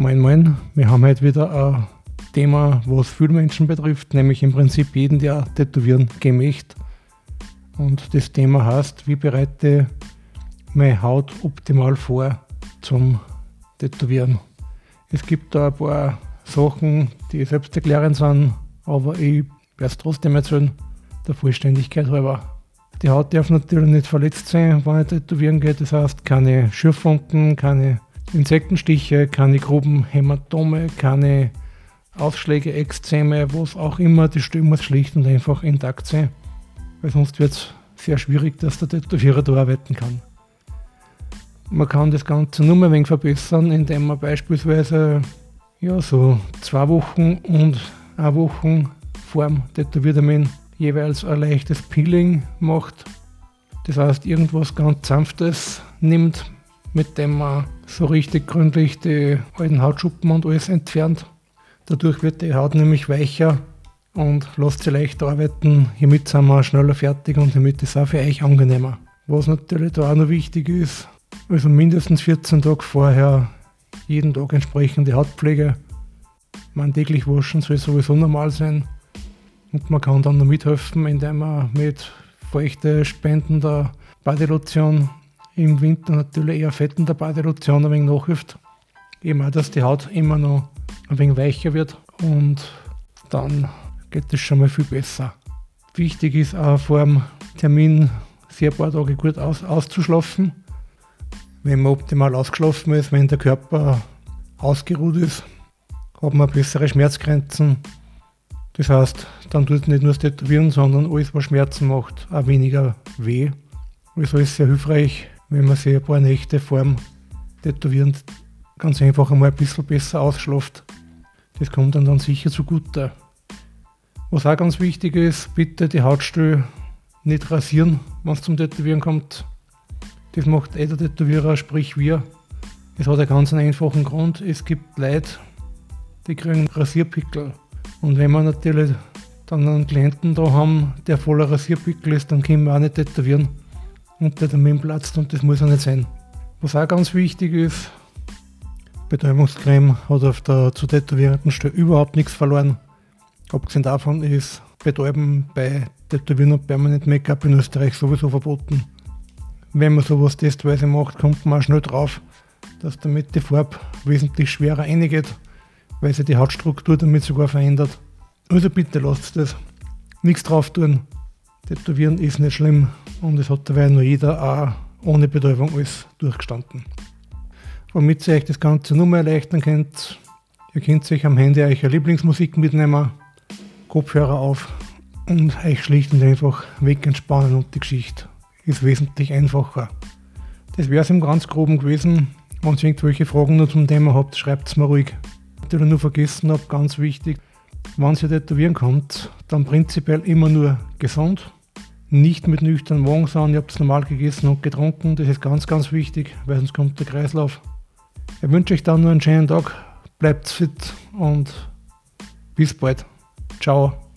Moin Moin, wir haben heute wieder ein Thema, was viele Menschen betrifft, nämlich im Prinzip jeden, der tätowieren gemächt. Und das Thema heißt, wie bereite meine Haut optimal vor zum Tätowieren. Es gibt da ein paar Sachen, die selbst erklärend sind, aber ich werde es trotzdem erzählen, der Vollständigkeit halber. Die Haut darf natürlich nicht verletzt sein, wenn ich tätowieren geht. Das heißt, keine Schürfwunden, keine Insektenstiche, keine groben Hämatome, keine Ausschläge, Ekzeme, was auch immer. Die Stelle muss schlicht und einfach intakt sein, weil sonst wird es sehr schwierig, dass der Tätowierer da arbeiten kann. Man kann das Ganze nur ein wenig verbessern, indem man beispielsweise ja, so zwei Wochen und eine Woche vor dem Tätowiertermin jeweils ein leichtes Peeling macht. Das heißt, irgendwas ganz Sanftes nimmt, mit dem man so richtig gründlich die alten Hautschuppen und alles entfernt. Dadurch wird die Haut nämlich weicher und lässt sie leicht arbeiten. Hiermit sind wir schneller fertig und hiermit ist es auch für euch angenehmer. Was natürlich da auch noch wichtig ist, also mindestens 14 Tage vorher jeden Tag entsprechende Hautpflege. Man täglich waschen soll sowieso normal sein. Und man kann dann noch mithelfen, indem man mit feuchte spendender Badelotion im Winter natürlich eher fettender Badelotion ein wenig nachhilft. Eben auch, dass die Haut immer noch ein wenig weicher wird und dann geht es schon mal viel besser. Wichtig ist auch vor dem Termin sehr paar Tage gut aus, auszuschlafen. Wenn man optimal ausgeschlafen ist, wenn der Körper ausgeruht ist, hat man bessere Schmerzgrenzen. Das heißt, dann tut nicht nur das Tätowieren, sondern alles, was Schmerzen macht, auch weniger weh. Also ist es sehr hilfreich, wenn man sich ein paar Nächte vor dem Tätowieren ganz einfach einmal ein bisschen besser ausschlaft. Das kommt dann, dann sicher zugute. Was auch ganz wichtig ist, bitte die Hautstelle nicht rasieren, wenn es zum Tätowieren kommt. Das macht eh der Tätowierer, sprich wir. Es hat einen ganz einfachen Grund. Es gibt Leute, die kriegen Rasierpickel. Und wenn wir natürlich dann einen Klienten da haben, der voller Rasierpickel ist, dann können wir auch nicht tätowieren und der Termin platzt und das muss ja nicht sein. Was auch ganz wichtig ist, Betäubungscreme hat auf der zu tätowierenden Stelle überhaupt nichts verloren. Abgesehen davon ist Betäuben bei Tätowieren und Permanent Make-up in Österreich sowieso verboten. Wenn man sowas testweise macht, kommt man auch schnell drauf, dass damit die Farbe wesentlich schwerer reingeht, weil sich die Hautstruktur damit sogar verändert. Also bitte lasst das. Nichts drauf tun. Tätowieren ist nicht schlimm und es hat dabei nur jeder auch ohne Betäubung alles durchgestanden. Womit ihr euch das Ganze nur mehr erleichtern könnt, ihr könnt euch am Handy eure Lieblingsmusik mitnehmen, Kopfhörer auf und euch schlicht und einfach wegentspannen und die Geschichte ist wesentlich einfacher. Das wäre es im ganz groben gewesen. Wenn ihr irgendwelche Fragen noch zum Thema habt, schreibt es mir ruhig. Was ich nur vergessen habe, ganz wichtig, wenn ihr tätowieren kommt, dann prinzipiell immer nur gesund, nicht mit nüchternen Magen, sondern ihr habt es normal gegessen und getrunken. Das ist ganz, ganz wichtig, weil sonst kommt der Kreislauf. Ich wünsche euch dann nur einen schönen Tag, bleibt fit und bis bald. Ciao.